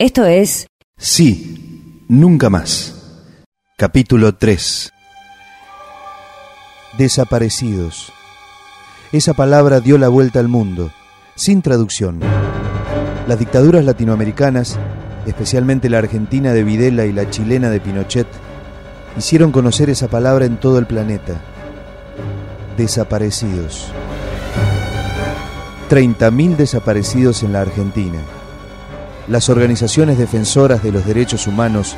Esto es Sí, nunca más. Capítulo 3. Desaparecidos. Esa palabra dio la vuelta al mundo, sin traducción. Las dictaduras latinoamericanas, especialmente la argentina de Videla y la chilena de Pinochet, hicieron conocer esa palabra en todo el planeta. Desaparecidos. 30.000 desaparecidos en la Argentina. Las organizaciones defensoras de los derechos humanos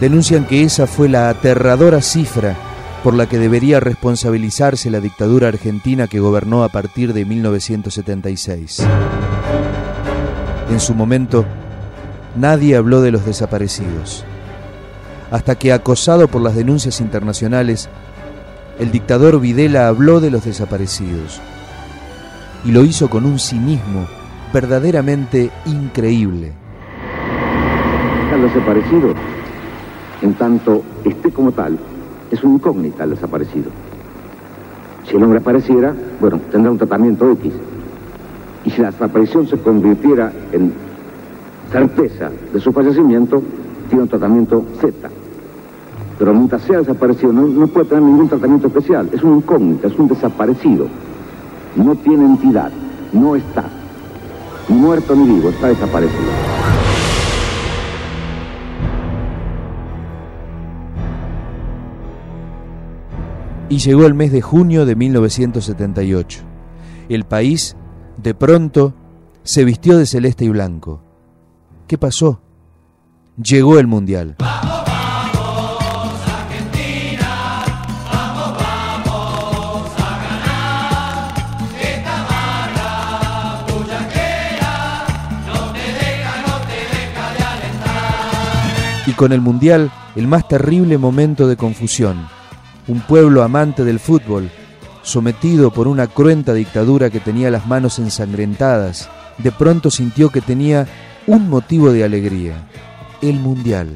denuncian que esa fue la aterradora cifra por la que debería responsabilizarse la dictadura argentina que gobernó a partir de 1976. En su momento, nadie habló de los desaparecidos, hasta que, acosado por las denuncias internacionales, el dictador Videla habló de los desaparecidos, y lo hizo con un cinismo verdaderamente increíble. El desaparecido, en tanto esté como tal, es un incógnita el desaparecido. Si el hombre apareciera, bueno, tendrá un tratamiento X. Y si la desaparición se convirtiera en certeza de su fallecimiento, tiene un tratamiento Z. Pero mientras sea desaparecido, no, no puede tener ningún tratamiento especial. Es un incógnita, es un desaparecido. No tiene entidad, no está. Ni muerto ni vivo, está desaparecido. Y llegó el mes de junio de 1978. El país, de pronto, se vistió de celeste y blanco. ¿Qué pasó? Llegó el Mundial. Y con el Mundial, el más terrible momento de confusión. Un pueblo amante del fútbol, sometido por una cruenta dictadura que tenía las manos ensangrentadas, de pronto sintió que tenía un motivo de alegría, el Mundial.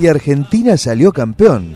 Y Argentina salió campeón.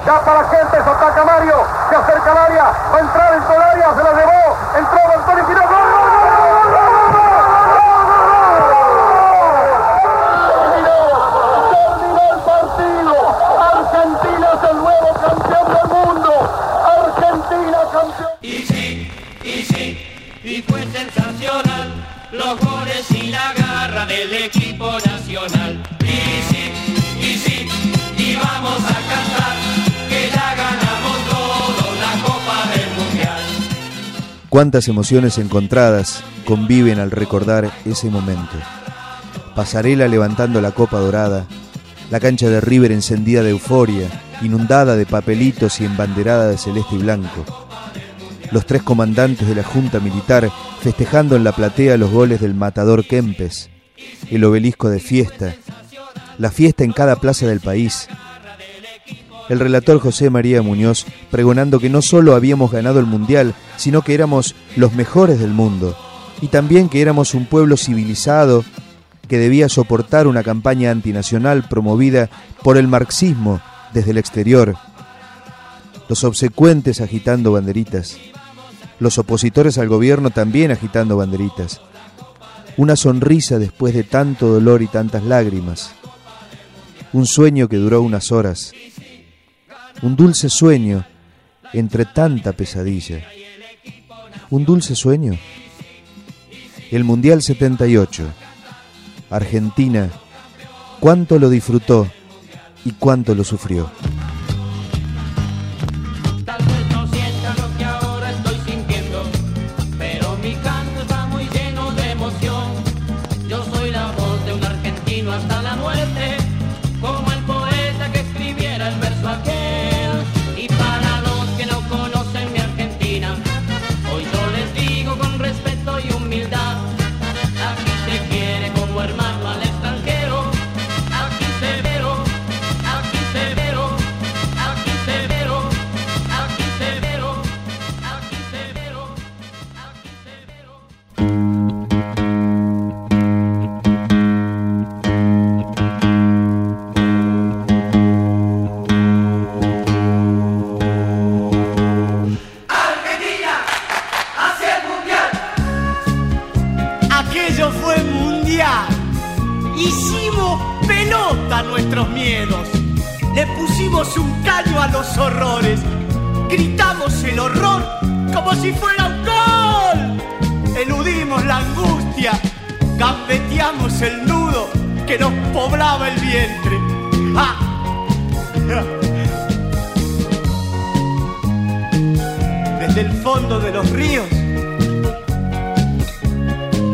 Cuántas emociones encontradas conviven al recordar ese momento. Pasarela levantando la copa dorada, la cancha de River encendida de euforia, inundada de papelitos y embanderada de celeste y blanco. Los tres comandantes de la Junta Militar festejando en la platea los goles del matador Kempes, el obelisco de fiesta, la fiesta en cada plaza del país. El relator José María Muñoz pregonando que no solo habíamos ganado el Mundial, sino que éramos los mejores del mundo, y también que éramos un pueblo civilizado que debía soportar una campaña antinacional promovida por el marxismo desde el exterior. Los obsecuentes agitando banderitas, los opositores al gobierno también agitando banderitas. Una sonrisa después de tanto dolor y tantas lágrimas. Un sueño que duró unas horas. Un dulce sueño entre tanta pesadilla. Un dulce sueño. El Mundial 78. Argentina. Cuánto lo disfrutó y cuánto lo sufrió. Desde el fondo de los ríos,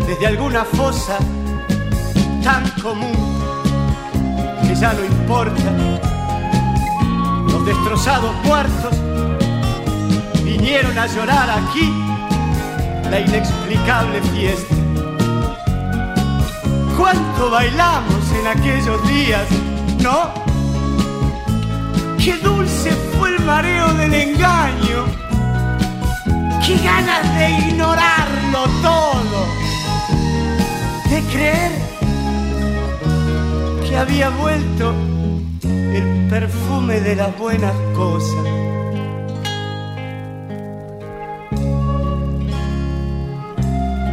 desde alguna fosa tan común que ya no importa, los destrozados muertos vinieron a llorar aquí la inexplicable fiesta. ¿Cuánto bailamos en aquellos días, no? Qué dulce fue el mareo del engaño. Qué ganas de ignorarlo todo. De creer que había vuelto el perfume de las buenas cosas.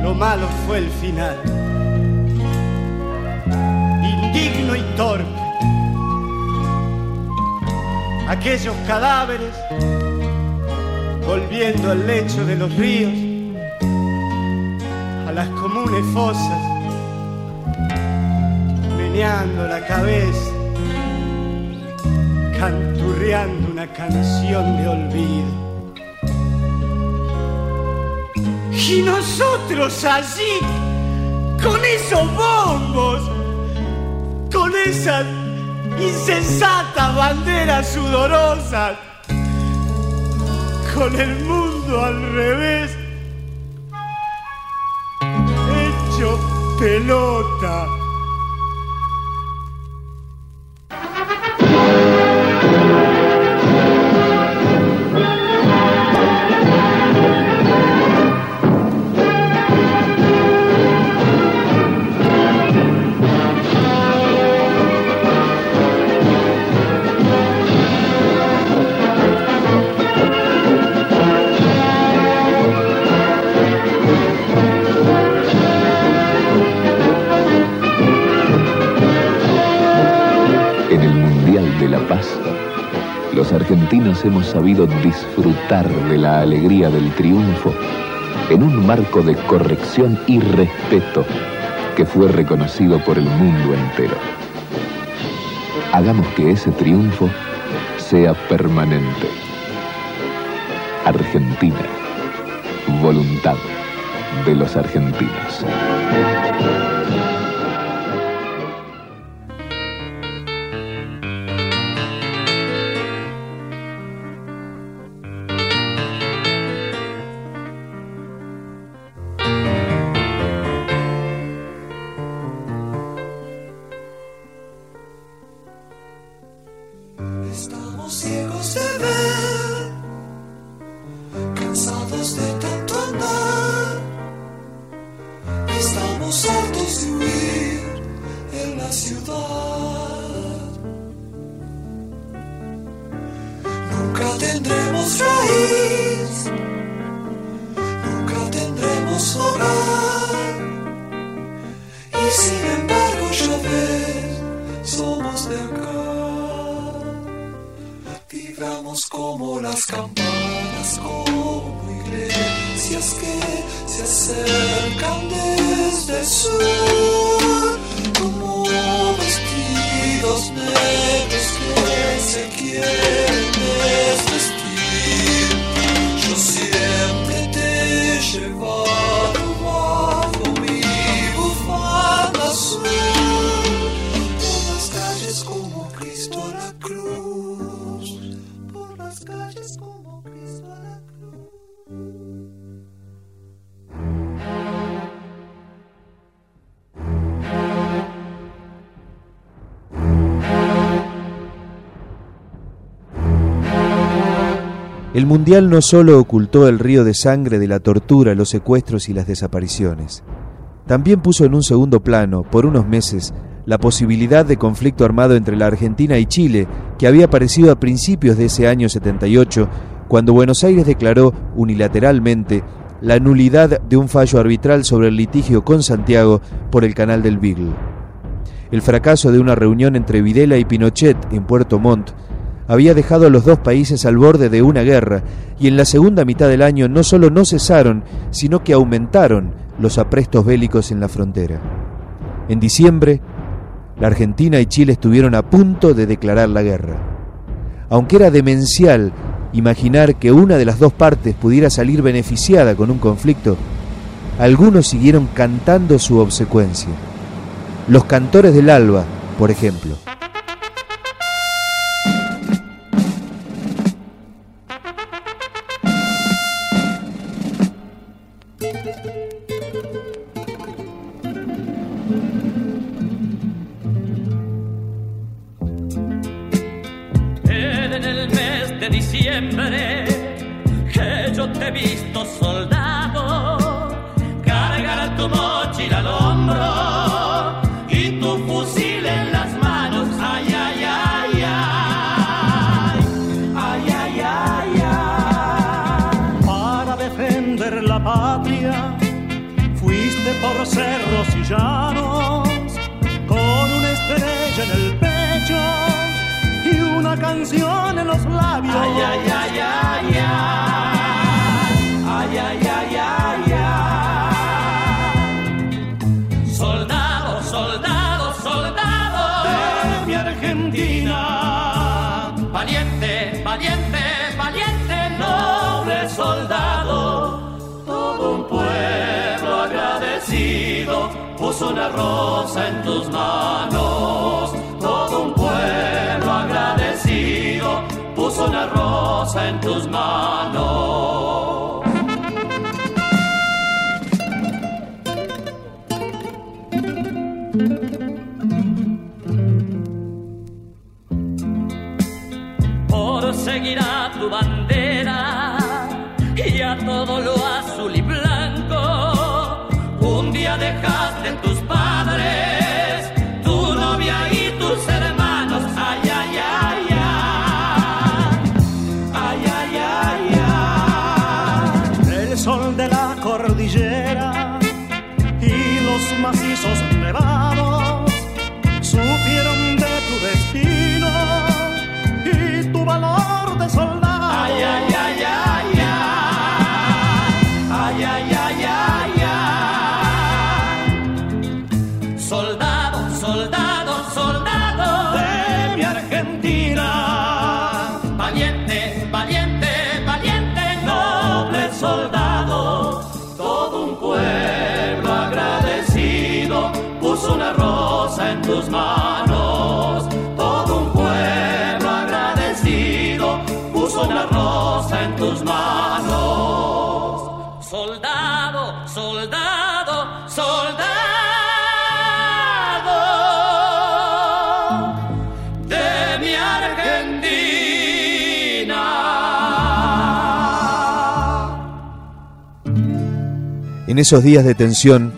Lo malo fue el final. Aquellos cadáveres volviendo al lecho de los ríos, a las comunes fosas, meneando la cabeza, canturreando una canción de olvido. Y nosotros allí, con esos bombos, con esas insensatas banderas sudorosas, con el mundo al revés, hecho pelota. Hemos sabido disfrutar de la alegría del triunfo en un marco de corrección y respeto que fue reconocido por el mundo entero. Hagamos que ese triunfo sea permanente. Argentina. Voluntad de los argentinos. El Mundial no solo ocultó el río de sangre de la tortura, los secuestros y las desapariciones, también puso en un segundo plano, por unos meses, la posibilidad de conflicto armado entre la Argentina y Chile, que había aparecido a principios de ese año 78, cuando Buenos Aires declaró unilateralmente la nulidad de un fallo arbitral sobre el litigio con Santiago por el canal del Beagle. El fracaso de una reunión entre Videla y Pinochet en Puerto Montt había dejado a los dos países al borde de una guerra y en la segunda mitad del año no solo no cesaron, sino que aumentaron los aprestos bélicos en la frontera. En diciembre, la Argentina y Chile estuvieron a punto de declarar la guerra. Aunque era demencial imaginar que una de las dos partes pudiera salir beneficiada con un conflicto, algunos siguieron cantando su obsecuencia. Los cantores del alba, por ejemplo. Por cerros y llanos, con una estrella en el pecho y una canción en los labios. ay ay ay ay ay puso una rosa en tus manos. Todo un pueblo agradecido puso una rosa en tus manos. por seguir a tu en tus manos. Todo un pueblo agradecido puso una rosa en tus manos. Soldado, soldado, soldado de mi Argentina. En esos días de tensión,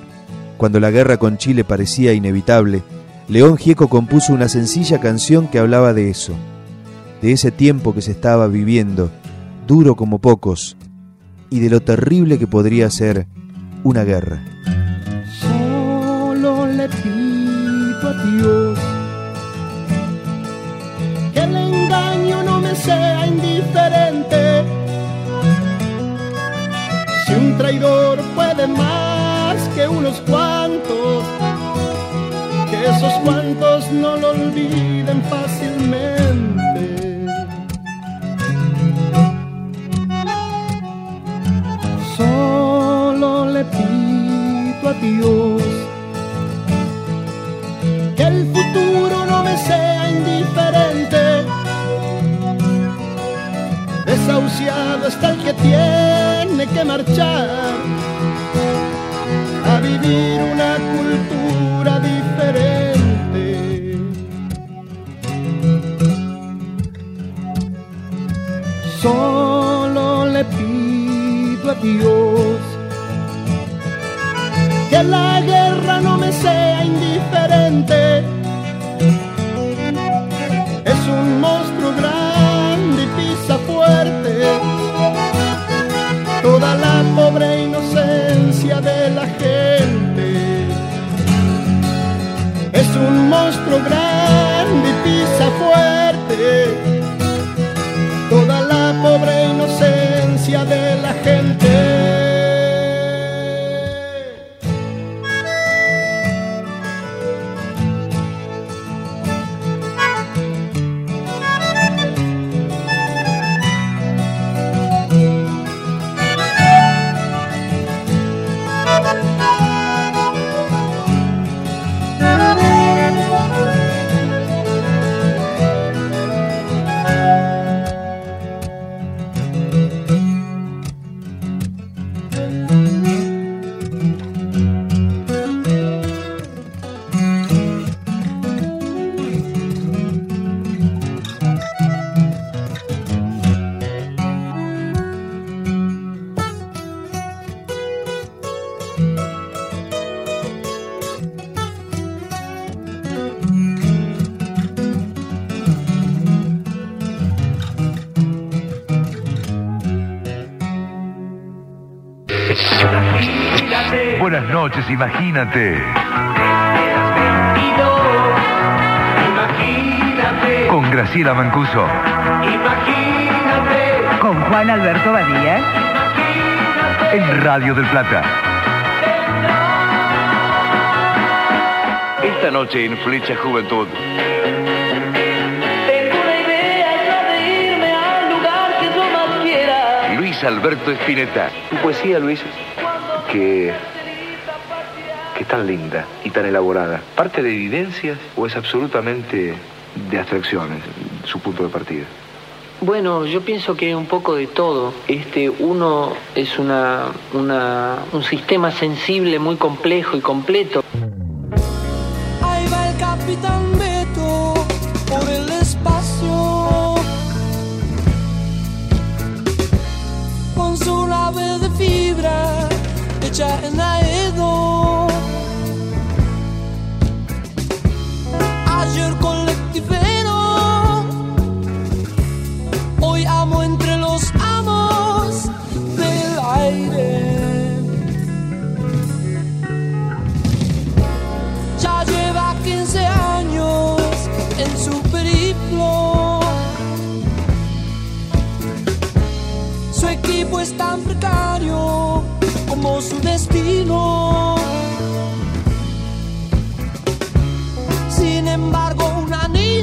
cuando la guerra con Chile parecía inevitable, León Gieco compuso una sencilla canción que hablaba de eso, de ese tiempo que se estaba viviendo, duro como pocos, y de lo terrible que podría ser una guerra. Solo le pido a Dios que el engaño no me sea indiferente. Si un traidor puede más que unos cuantos, esos cuantos no lo olviden fácilmente. Solo le pido a Dios que el futuro no me sea indiferente. Desahuciado está el que tiene que marchar a vivir una cultura Solo le pido a Dios que la guerra no me sea indiferente. Es un monstruo grande y pisa fuerte buenas noches, imagínate. Imagínate, Con Graciela Mancuso. imagínate, Con Juan Alberto Badía. En Radio del Plata. Esta noche en Flecha Juventud. tengo una idea ya de irme al lugar que yo más quiera. Luis Alberto Espineta. Tu poesía, Luis, que, tan linda y tan elaborada, ¿parte de evidencias o es absolutamente de abstracciones su punto de partida? Bueno, yo pienso que un poco de todo. Este, uno es una, una- un sistema sensible muy complejo y completo.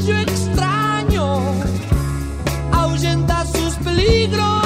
Extraño ahuyenta sus peligros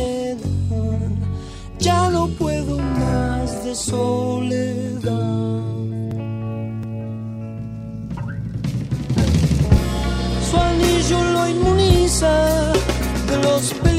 Soledad. Su anillo lo inmuniza de los peligros.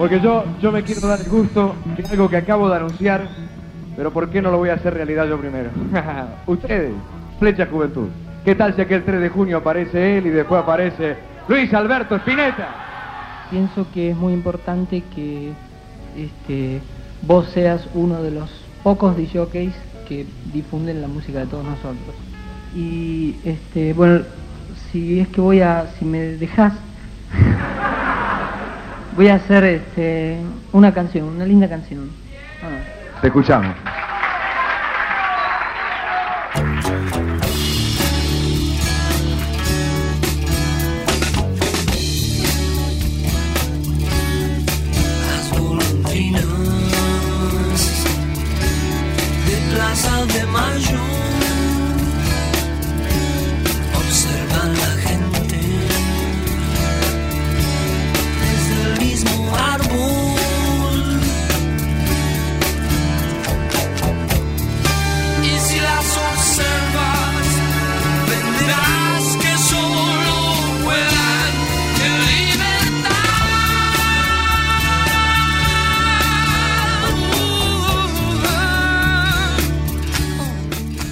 Porque yo, yo me quiero dar el gusto de algo que acabo de anunciar, pero ¿por qué no lo voy a hacer realidad yo primero? Ustedes, Flecha Juventud. ¿Qué tal si aquel 3 de junio aparece él y después aparece Luis Alberto Spinetta? Pienso que es muy importante que este, vos seas uno de los pocos DJs que difunden la música de todos nosotros. Y este, bueno, si es que voy a, si me dejas, voy a hacer este, una canción, una linda canción. Te escuchamos.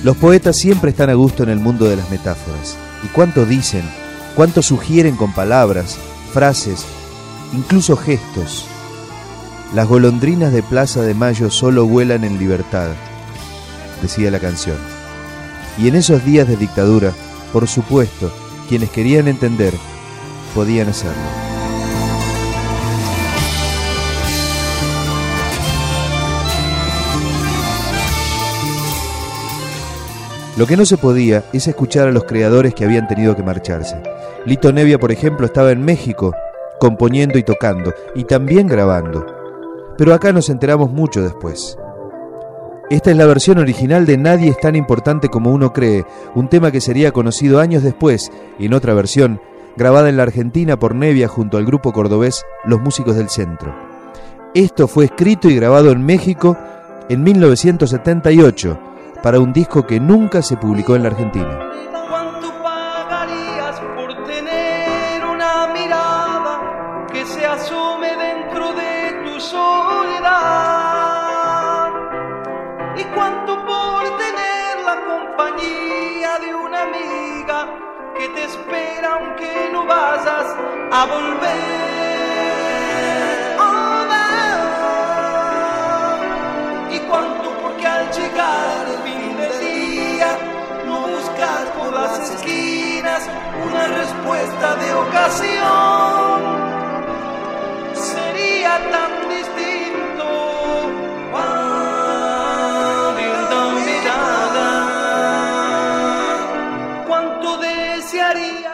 Los poetas siempre están a gusto en el mundo de las metáforas. ¿Y cuánto dicen? ¿Cuánto sugieren con palabras, frases, incluso gestos? Las golondrinas de Plaza de Mayo solo vuelan en libertad, decía la canción. Y en esos días de dictadura, por supuesto, quienes querían entender, podían hacerlo. Lo que no se podía es escuchar a los creadores que habían tenido que marcharse. Lito Nevia, por ejemplo, estaba en México, componiendo y tocando, y también grabando. Pero acá nos enteramos mucho después. Esta es la versión original de Nadie es tan importante como uno cree, un tema que sería conocido años después, y en otra versión, grabada en la Argentina por Nevia junto al grupo cordobés Los Músicos del Centro. Esto fue escrito y grabado en México en 1978 para un disco que nunca se publicó en la Argentina. ¿Cuánto pagarías por tener una mirada que se asome dentro de tu soledad? ¿Y cuánto por tener la compañía de una amiga que te espera aunque no vayas a volver? De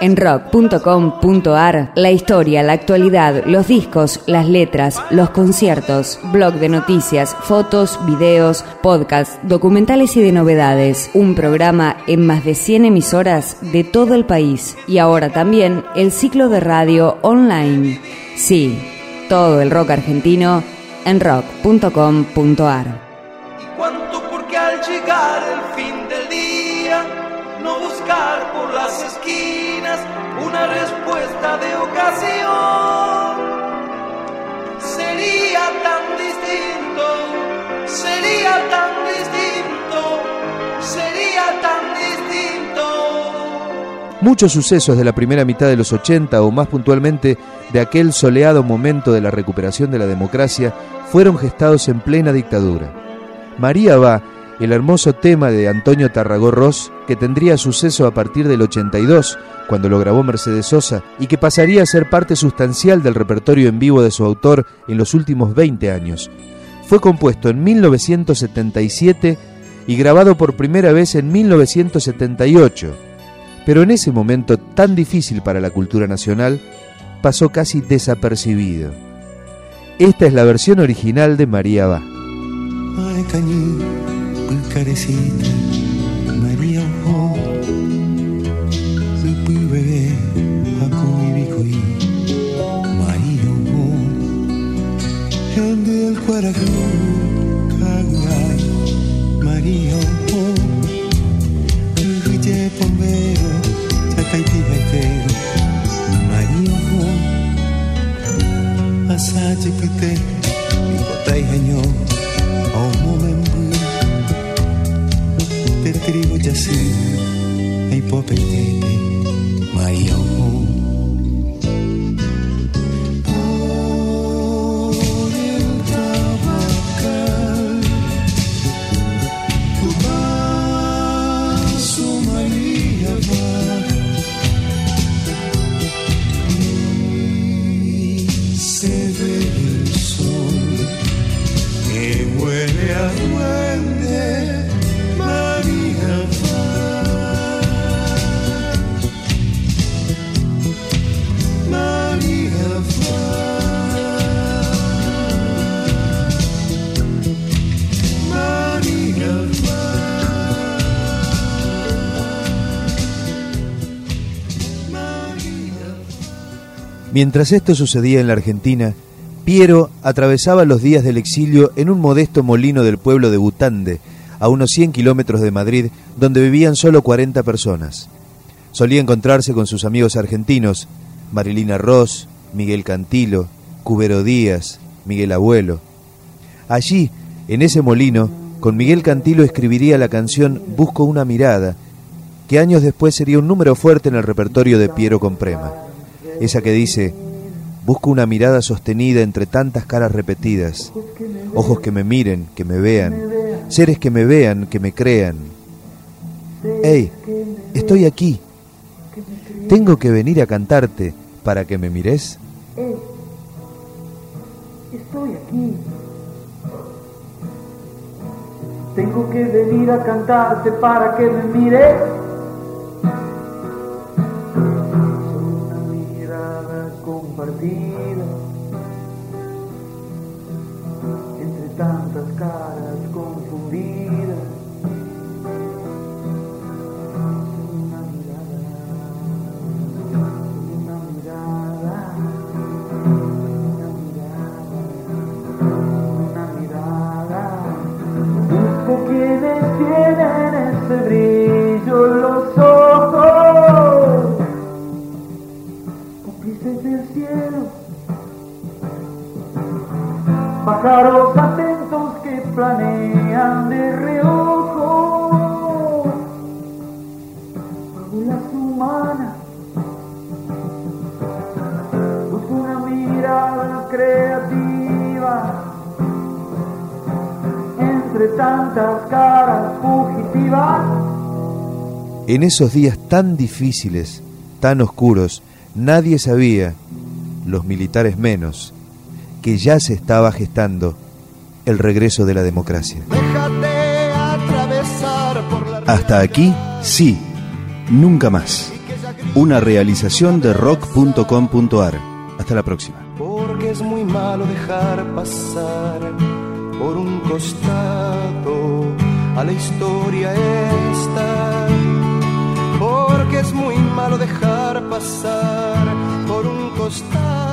En rock.com.ar, la historia, la actualidad, los discos, las letras, los conciertos, blog de noticias, fotos, videos, podcasts, documentales y de novedades. Un programa en más de 100 emisoras de todo el país. Y ahora también el ciclo de radio online. Sí, todo el rock argentino en rock.com.ar. cuánto porque al llegar el fin del día no buscar por las esquinas respuesta de ocasión sería tan distinto sería tan distinto sería tan distinto Muchos sucesos de la primera mitad de los 80 o más puntualmente de aquel soleado momento de la recuperación de la democracia fueron gestados en plena dictadura. María va, el hermoso tema de Antonio Tarragó Ross, que tendría suceso a partir del 82, cuando lo grabó Mercedes Sosa, y que pasaría a ser parte sustancial del repertorio en vivo de su autor en los últimos 20 años. Fue compuesto en 1977 y grabado por primera vez en 1978 pero en ese momento tan difícil para la cultura nacional, pasó casi desapercibido. Esta es la versión original de María Va. Pulcarecita, María Ojo, Supi bebé, Akui Bikui, María Ojo, el cuarajú, caguay, María, oh, Uye bombero, chataiti haitero, María, oh, Asaje pite, ikotai hanyo, oh scrivo di assim em Popentene, Maião. Mientras esto sucedía en la Argentina, Piero atravesaba los días del exilio en un modesto molino del pueblo de Butande, a unos 100 kilómetros de Madrid, donde vivían solo 40 personas. Solía encontrarse con sus amigos argentinos, Marilina Ross, Miguel Cantilo, Cubero Díaz, Miguel Abuelo. Allí, en ese molino, con Miguel Cantilo escribiría la canción Busco una mirada, que años después sería un número fuerte en el repertorio de Piero Comprema. Esa que dice, busco una mirada sostenida entre tantas caras repetidas, ojos que me miren, que me vean, seres que me vean, que me crean. Hey, estoy aquí. Tengo que venir a cantarte para que me mires. Estoy aquí. Tengo que venir a cantarte para que me mires. Entre tantas caras confundidas. Una mirada, una mirada, una mirada, una mirada. Busco quienes tienen ese brillo pájaros atentos que planean de reojo, fábulas humanas. Busco una mirada creativa entre tantas caras fugitivas. En esos días tan difíciles, tan oscuros, nadie sabía, los militares menos, que ya se estaba gestando el regreso de la democracia. Hasta aquí, sí, nunca más. Una realización de rock.com.ar. Hasta la próxima. Porque es muy malo dejar pasar por un costado a la historia esta. Porque es muy malo dejar pasar por un costado.